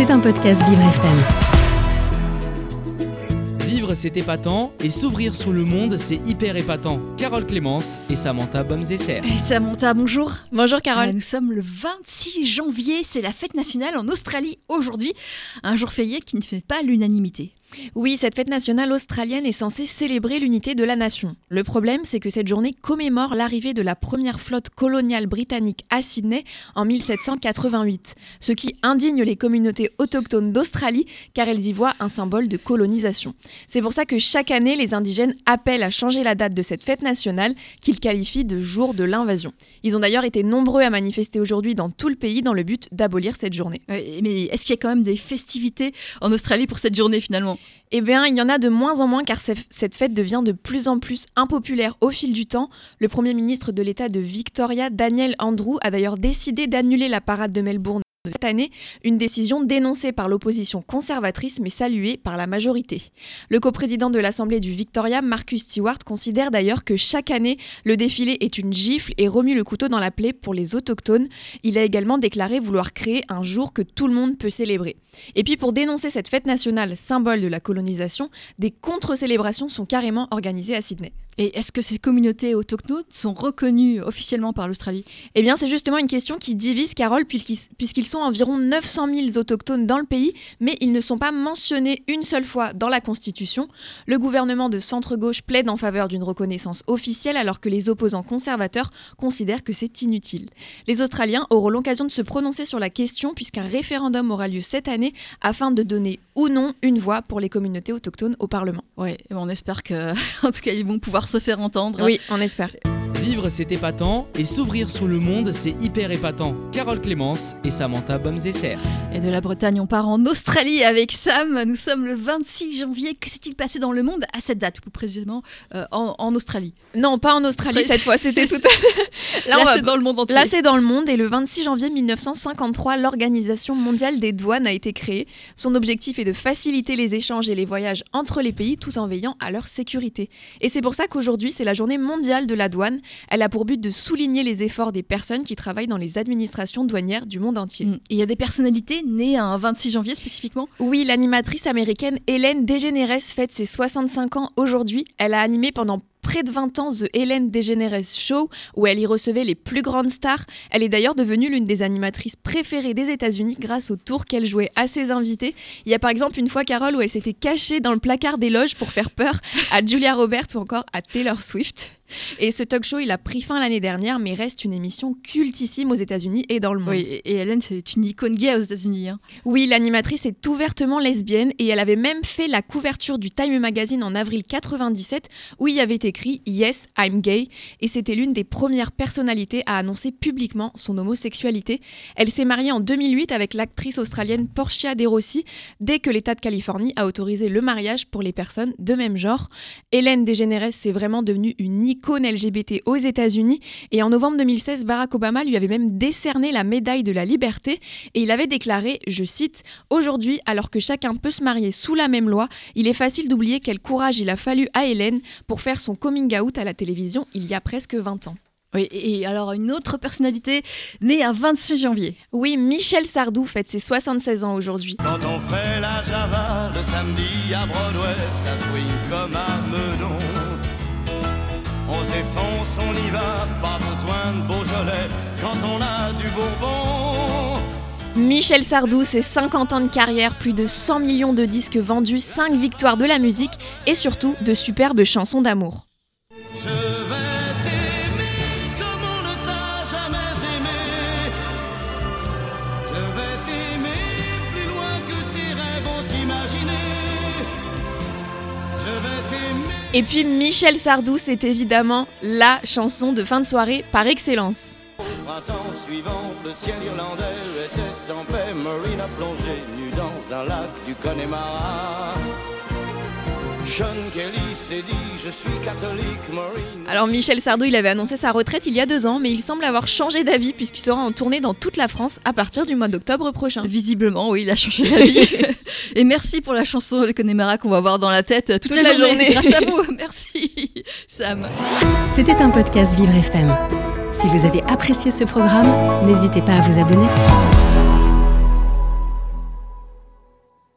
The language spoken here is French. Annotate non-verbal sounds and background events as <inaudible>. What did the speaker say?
C'est un podcast Vivre FM. Vivre, c'est épatant, et s'ouvrir sur le monde, c'est hyper épatant. Carole Clémence et Samantha Bomzesser. Et Samantha, bonjour. Bonjour Carole. Euh, nous sommes le 26 janvier, c'est la fête nationale en Australie aujourd'hui. Un jour férié qui ne fait pas l'unanimité. Oui, cette fête nationale australienne est censée célébrer l'unité de la nation. Le problème, c'est que cette journée commémore l'arrivée de la première flotte coloniale britannique à Sydney en 1788, ce qui indigne les communautés autochtones d'Australie car elles y voient un symbole de colonisation. C'est pour ça que chaque année, les indigènes appellent à changer la date de cette fête nationale qu'ils qualifient de jour de l'invasion. Ils ont d'ailleurs été nombreux à manifester aujourd'hui dans tout le pays dans le but d'abolir cette journée. Mais est-ce qu'il y a quand même des festivités en Australie pour cette journée finalement? Eh bien, il y en a de moins en moins car cette fête devient de plus en plus impopulaire au fil du temps. Le Premier ministre de l'État de Victoria, Daniel Andrew, a d'ailleurs décidé d'annuler la parade de Melbourne cette année, une décision dénoncée par l'opposition conservatrice mais saluée par la majorité. Le coprésident de l'Assemblée du Victoria, Marcus Stewart, considère d'ailleurs que chaque année, le défilé est une gifle et remue le couteau dans la plaie pour les autochtones. Il a également déclaré vouloir créer un jour que tout le monde peut célébrer. Et puis pour dénoncer cette fête nationale, symbole de la colonisation, des contre-célébrations sont carrément organisées à Sydney. Et est-ce que ces communautés autochtones sont reconnues officiellement par l'Australie? Eh bien, c'est justement une question qui divise, Carole, puisqu'ils sont environ 900 000 autochtones dans le pays, mais ils ne sont pas mentionnés une seule fois dans la Constitution. Le gouvernement de centre-gauche plaide en faveur d'une reconnaissance officielle, alors que les opposants conservateurs considèrent que c'est inutile. Les Australiens auront l'occasion de se prononcer sur la question, puisqu'un référendum aura lieu cette année, afin de donner ou non une voix pour les communautés autochtones au Parlement. Oui, on espère que, <laughs> en tout cas, ils vont pouvoir se faire entendre. Oui, on espère. Vivre, c'est épatant, et s'ouvrir sur le monde, c'est hyper épatant. Carole Clémence et Samantha Bomzesser. Et de la Bretagne, on part en Australie avec Sam. Nous sommes le 26 janvier. Que s'est-il passé dans le monde à cette date, plus précisément euh, en, Australie? Non, pas en Australie cette fois, c'était tout à <laughs> Là, c'est dans le monde entier. Là, c'est dans le monde. Et le 26 janvier 1953, l'Organisation mondiale des douanes a été créée. Son objectif est de faciliter les échanges et les voyages entre les pays tout en veillant à leur sécurité. Et c'est pour ça qu'aujourd'hui, c'est la journée mondiale de la douane. Elle a pour but de souligner les efforts des personnes qui travaillent dans les administrations douanières du monde entier. Mm. Il y a des personnalités nées un 26 janvier spécifiquement Oui, l'animatrice américaine Hélène DeGeneres fête ses 65 ans aujourd'hui. Elle a animé pendant près de 20 ans The Hélène DeGeneres Show, où elle y recevait les plus grandes stars. Elle est d'ailleurs devenue l'une des animatrices préférées des États-Unis grâce au tour qu'elle jouait à ses invités. Il y a par exemple une fois, Carole, où elle s'était cachée dans le placard des loges pour faire peur à Julia Roberts ou encore à Taylor Swift. Et ce talk show, il a pris fin l'année dernière, mais reste une émission cultissime aux États-Unis et dans le monde. Oui, et Hélène, c'est une icône gay aux États-Unis. Hein. Oui, l'animatrice est ouvertement lesbienne et elle avait même fait la couverture du Time Magazine en avril 97 où il y avait écrit Yes, I'm gay et c'était l'une des premières personnalités à annoncer publiquement son homosexualité. Elle s'est mariée en 2008 avec l'actrice australienne Portia de Rossi dès que l'État de Californie a autorisé le mariage pour les personnes de même genre. Hélène DeGeneres, c'est vraiment devenue une icône icône LGBT aux États-Unis. Et en novembre 2016, Barack Obama lui avait même décerné la médaille de la liberté. Et il avait déclaré, je cite, Aujourd'hui, alors que chacun peut se marier sous la même loi, il est facile d'oublier quel courage il a fallu à Hélène pour faire son coming out à la télévision il y a presque 20 ans. Oui, et alors une autre personnalité née un 26 janvier. Oui, Michel Sardou fête ses 76 ans aujourd'hui. Quand on fait la java le samedi à Broadway, ça swing comme un menon. On y va, pas besoin de Beaujolais quand on a du Bourbon. Michel Sardou, c'est 50 ans de carrière, plus de 100 millions de disques vendus, 5 victoires de la musique et surtout de superbes chansons d'amour. Et puis Michel Sardou, c'est évidemment la chanson de fin de soirée par excellence. Alors Michel Sardou, il avait annoncé sa retraite il y a deux ans, mais il semble avoir changé d'avis puisqu'il sera en tournée dans toute la France à partir du mois d'octobre prochain. Visiblement, oui, il a changé <laughs> d'avis. Et merci pour la chanson Le Connemara qu'on va voir dans la tête toute, la, journée. Grâce à vous, <laughs> merci Sam. C'était un podcast Vivre FM. Si vous avez apprécié ce programme, n'hésitez pas à vous abonner.